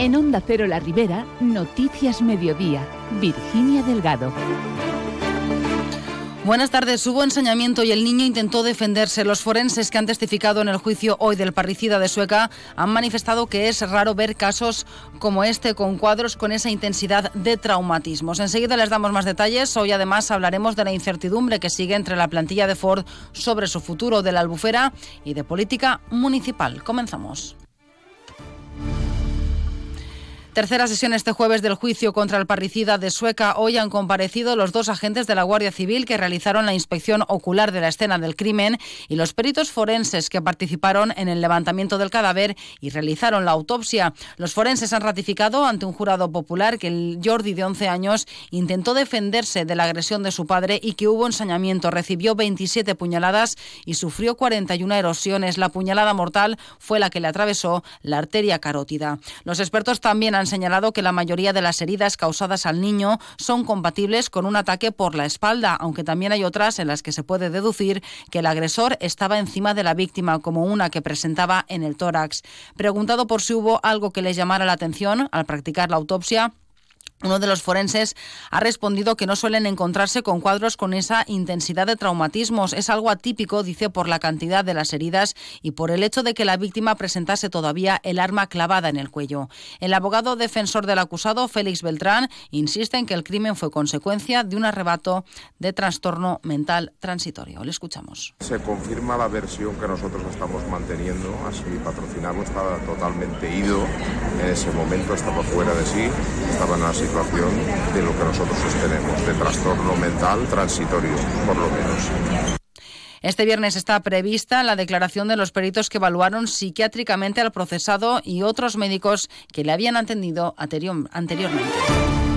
En Onda Cero La Ribera, Noticias Mediodía. Virginia Delgado. Buenas tardes. Hubo ensañamiento y el niño intentó defenderse. Los forenses que han testificado en el juicio hoy del parricida de Sueca han manifestado que es raro ver casos como este con cuadros con esa intensidad de traumatismos. Enseguida les damos más detalles. Hoy además hablaremos de la incertidumbre que sigue entre la plantilla de Ford sobre su futuro de la albufera y de política municipal. Comenzamos. Tercera sesión este jueves del juicio contra el parricida de Sueca. Hoy han comparecido los dos agentes de la Guardia Civil que realizaron la inspección ocular de la escena del crimen y los peritos forenses que participaron en el levantamiento del cadáver y realizaron la autopsia. Los forenses han ratificado ante un jurado popular que el Jordi de 11 años intentó defenderse de la agresión de su padre y que hubo ensañamiento. Recibió 27 puñaladas y sufrió 41 erosiones. La puñalada mortal fue la que le atravesó la arteria carótida. Los expertos también han han señalado que la mayoría de las heridas causadas al niño son compatibles con un ataque por la espalda, aunque también hay otras en las que se puede deducir que el agresor estaba encima de la víctima, como una que presentaba en el tórax. Preguntado por si hubo algo que le llamara la atención al practicar la autopsia, uno de los forenses ha respondido que no suelen encontrarse con cuadros con esa intensidad de traumatismos. Es algo atípico, dice, por la cantidad de las heridas y por el hecho de que la víctima presentase todavía el arma clavada en el cuello. El abogado defensor del acusado, Félix Beltrán, insiste en que el crimen fue consecuencia de un arrebato de trastorno mental transitorio. Le escuchamos. Se confirma la versión que nosotros estamos manteniendo. Así, patrocinado estaba totalmente ido. En ese momento estaba fuera de sí. Estaba en de lo que nosotros sostenemos, de trastorno mental transitorio, por lo menos. Este viernes está prevista la declaración de los peritos que evaluaron psiquiátricamente al procesado y otros médicos que le habían atendido anteriormente.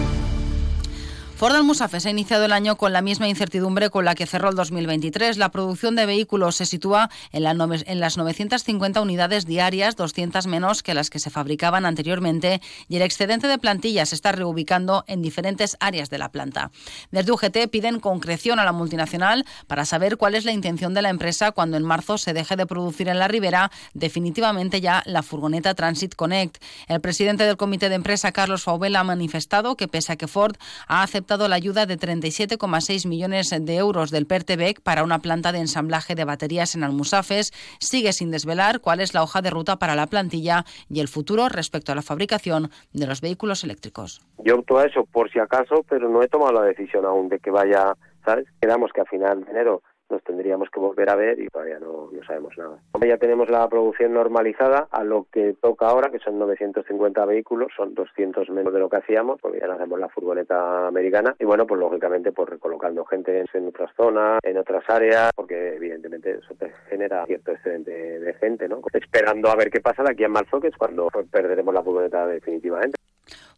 Ford Almusafes ha iniciado el año con la misma incertidumbre con la que cerró el 2023. La producción de vehículos se sitúa en, en, las 950 unidades diarias, 200 menos que las que se fabricaban anteriormente, y el excedente de plantillas se está reubicando en diferentes áreas de la planta. Desde UGT piden concreción a la multinacional para saber cuál es la intención de la empresa cuando en marzo se deje de producir en la Ribera definitivamente ya la furgoneta Transit Connect. El presidente del comité de empresa, Carlos Faubel, ha manifestado que pese a que Ford ha aceptado la ayuda de 37,6 millones de euros del PERTEBEC para una planta de ensamblaje de baterías en Almusafes, sigue sin desvelar cuál es la hoja de ruta para la plantilla y el futuro respecto a la fabricación de los vehículos eléctricos. Yo opto a eso por si acaso, pero no he tomado la decisión aún de que vaya, ¿sabes? Quedamos que a final de enero nos tendríamos que volver a ver y todavía no, no sabemos nada. Ya tenemos la producción normalizada a lo que toca ahora, que son 950 vehículos, son 200 menos de lo que hacíamos, porque ya no la furgoneta americana y bueno, pues lógicamente pues recolocando gente en otras zonas, en otras áreas, porque evidentemente eso te genera cierto excedente de gente, ¿no? Esperando a ver qué pasa de aquí a marzo, que es cuando perderemos la furgoneta definitivamente.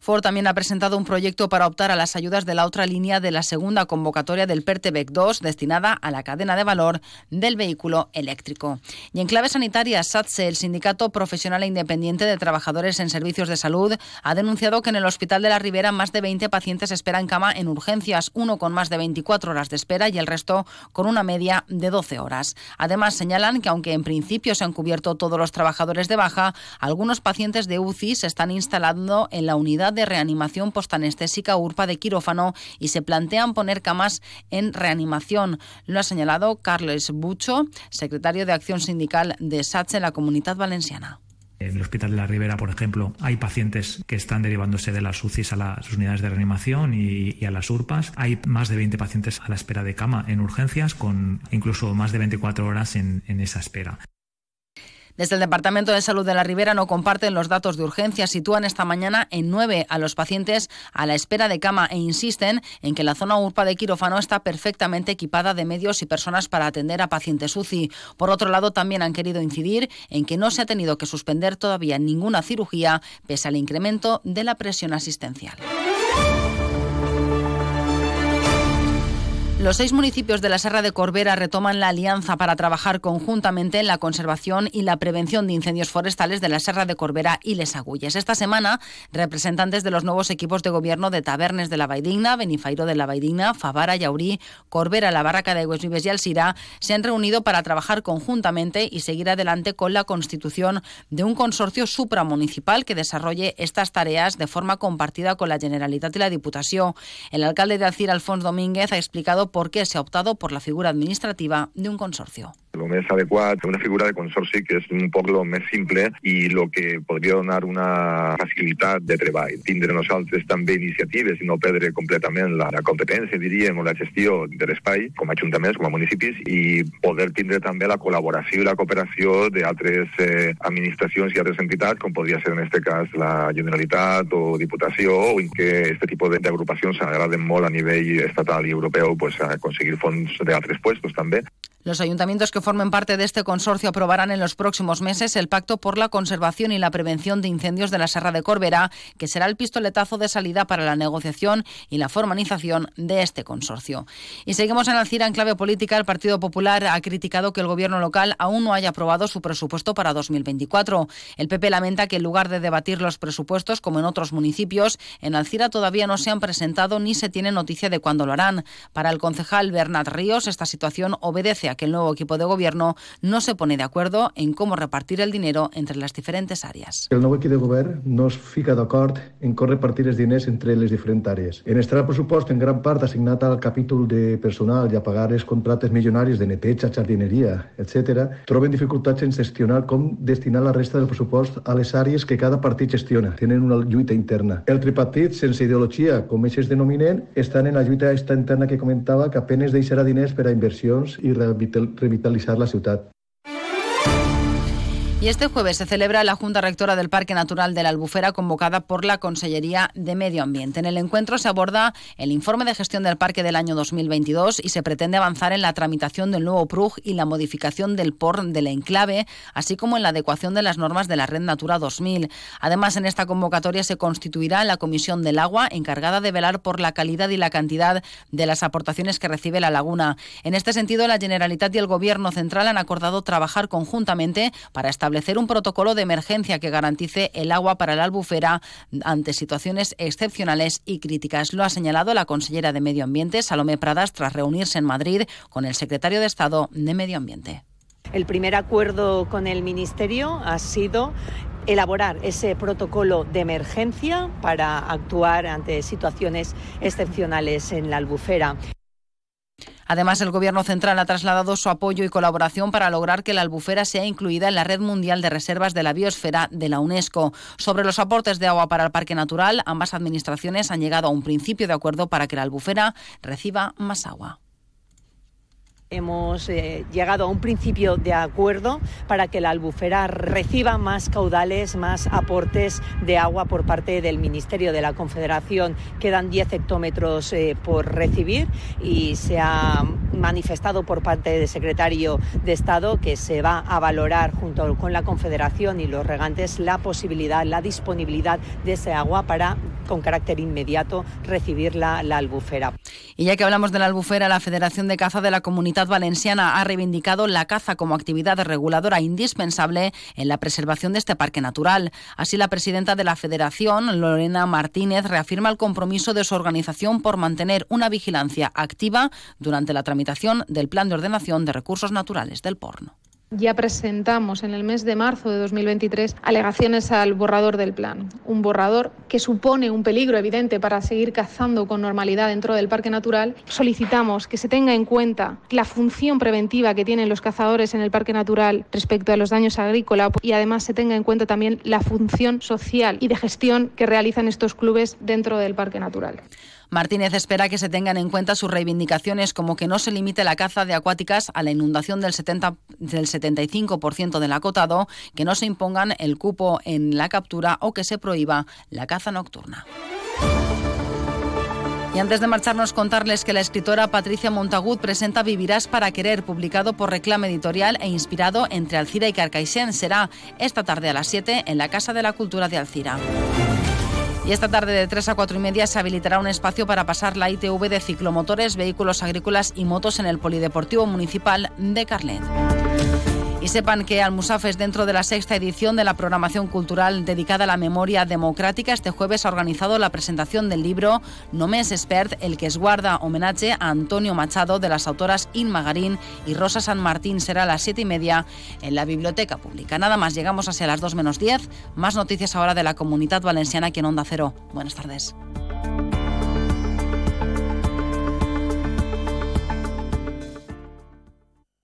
Ford también ha presentado un proyecto para optar a las ayudas de la otra línea de la segunda convocatoria del PERTEBEC 2 destinada a la cadena de valor del vehículo eléctrico. Y en clave sanitaria, SATSE, el Sindicato Profesional e Independiente de Trabajadores en Servicios de Salud, ha denunciado que en el Hospital de la Ribera más de 20 pacientes esperan cama en urgencias, uno con más de 24 horas de espera y el resto con una media de 12 horas. Además, señalan que aunque en principio se han cubierto todos los trabajadores de baja, algunos pacientes de UCI se están instalando en la unidad de reanimación postanestésica URPA de quirófano y se plantean poner camas en reanimación. Lo ha señalado Carles Bucho, secretario de Acción Sindical de SATSE en la Comunidad Valenciana. En el Hospital de la Ribera, por ejemplo, hay pacientes que están derivándose de las UCIs a las unidades de reanimación y, a las URPAs. Hay más de 20 pacientes a la espera de cama en urgencias, con incluso más de 24 horas en esa espera. Desde el Departamento de Salud de la Ribera no comparten los datos de urgencia. Sitúan esta mañana en nueve a los pacientes a la espera de cama e insisten en que la zona urpa de quirófano está perfectamente equipada de medios y personas para atender a pacientes UCI. Por otro lado, también han querido incidir en que no se ha tenido que suspender todavía ninguna cirugía pese al incremento de la presión asistencial. Los seis municipios de la Serra de Corbera retoman la alianza para trabajar conjuntamente en la conservación y la prevención de incendios forestales de la Serra de Corbera y Les Agulles. Esta semana, representantes de los nuevos equipos de gobierno de Tabernes de la Vaidigna, Benifairo de la Vaidigna, Favara, Yaurí, Corbera, la Barraca de Huesvives y Alcira se han reunido para trabajar conjuntamente y seguir adelante con la constitución de un consorcio supramunicipal que desarrolle estas tareas de forma compartida con la Generalitat y la Diputación. El alcalde de Alcira, Alfonso Domínguez, ha explicado por qué se ha optado por la figura administrativa de un consorcio. El més adequat, una figura de consorci que és un poc lo més simple i lo que podria donar una facilitat de treball. Tindre nosaltres també iniciatives i no perdre completament la, la competència, diríem, o la gestió de l'espai com a ajuntaments, com a municipis i poder tindre també la col·laboració i la cooperació d'altres eh, administracions i altres entitats, com podria ser en aquest cas la Generalitat o Diputació, o en què aquest tipus d'agrupacions s'agraden molt a nivell estatal i europeu pues, a conseguir fons d'altres puestos també. Los ayuntamientos que formen parte de este consorcio aprobarán en los próximos meses el Pacto por la Conservación y la Prevención de Incendios de la Serra de Corbera, que será el pistoletazo de salida para la negociación y la formalización de este consorcio. Y seguimos en Alcira en clave política. El Partido Popular ha criticado que el gobierno local aún no haya aprobado su presupuesto para 2024. El PP lamenta que en lugar de debatir los presupuestos, como en otros municipios, en Alcira todavía no se han presentado ni se tiene noticia de cuándo lo harán. Para el concejal Bernat Ríos, esta situación obedece a que el nuevo equipo de gobierno no se pone de acuerdo en cómo repartir el dinero entre las diferentes àrees. El nou equip de govern no es fica d'acord en com repartir els diners entre les diferents àrees. En estar el pressupost en gran part assignat al capítol de personal i a pagar els contractes milionaris de neteja, jardineria, etc., troben dificultats en gestionar com destinar la resta del pressupost a les àrees que cada partit gestiona. Tenen una lluita interna. El tripartit, sense ideologia, com ells es denominen, estan en la lluita esta interna que comentava que apenes deixarà diners per a inversions i rehabilitació revitalitzar la ciutat. Y este jueves se celebra la Junta Rectora del Parque Natural de la Albufera convocada por la Consellería de Medio Ambiente. En el encuentro se aborda el informe de gestión del parque del año 2022 y se pretende avanzar en la tramitación del nuevo PRUG y la modificación del POR del enclave, así como en la adecuación de las normas de la Red Natura 2000. Además, en esta convocatoria se constituirá la Comisión del Agua encargada de velar por la calidad y la cantidad de las aportaciones que recibe la laguna. En este sentido, la Generalitat y el Gobierno Central han acordado trabajar conjuntamente para establecer establecer un protocolo de emergencia que garantice el agua para la albufera ante situaciones excepcionales y críticas. Lo ha señalado la consellera de Medio Ambiente, Salomé Pradas, tras reunirse en Madrid con el secretario de Estado de Medio Ambiente. El primer acuerdo con el Ministerio ha sido elaborar ese protocolo de emergencia para actuar ante situaciones excepcionales en la albufera. Además, el Gobierno central ha trasladado su apoyo y colaboración para lograr que la albufera sea incluida en la Red Mundial de Reservas de la Biosfera de la UNESCO. Sobre los aportes de agua para el Parque Natural, ambas administraciones han llegado a un principio de acuerdo para que la albufera reciba más agua hemos eh, llegado a un principio de acuerdo para que la albufera reciba más caudales, más aportes de agua por parte del Ministerio de la Confederación. Quedan 10 hectómetros eh, por recibir y se ha manifestado por parte del secretario de Estado que se va a valorar junto con la Confederación y los regantes la posibilidad, la disponibilidad de ese agua para con carácter inmediato recibir la, la albufera. Y ya que hablamos de la albufera, la Federación de Caza de la Comunidad Valenciana ha reivindicado la caza como actividad reguladora indispensable en la preservación de este parque natural. Así, la presidenta de la Federación, Lorena Martínez, reafirma el compromiso de su organización por mantener una vigilancia activa durante la tramitación del Plan de Ordenación de Recursos Naturales del Porno. Ya presentamos en el mes de marzo de 2023 alegaciones al borrador del plan, un borrador que supone un peligro evidente para seguir cazando con normalidad dentro del parque natural. Solicitamos que se tenga en cuenta la función preventiva que tienen los cazadores en el parque natural respecto a los daños agrícolas y además se tenga en cuenta también la función social y de gestión que realizan estos clubes dentro del parque natural. Martínez espera que se tengan en cuenta sus reivindicaciones como que no se limite la caza de acuáticas a la inundación del, 70, del 75% del acotado, que no se impongan el cupo en la captura o que se prohíba la caza nocturna. Y antes de marcharnos, contarles que la escritora Patricia Montagud presenta Vivirás para querer, publicado por Reclama Editorial e inspirado entre Alcira y Carcaixent. Será esta tarde a las 7 en la Casa de la Cultura de Alcira. Y esta tarde de 3 a 4 y media se habilitará un espacio para pasar la ITV de ciclomotores, vehículos agrícolas y motos en el Polideportivo Municipal de Carlet. Y sepan que Almusafes, dentro de la sexta edición de la programación cultural dedicada a la memoria democrática, este jueves ha organizado la presentación del libro No es expert, el que es guarda homenaje a Antonio Machado de las autoras Inma Garín y Rosa San Martín. Será a las siete y media en la Biblioteca Pública. Nada más, llegamos hacia las 2 menos 10. Más noticias ahora de la comunidad valenciana aquí en Onda Cero. Buenas tardes.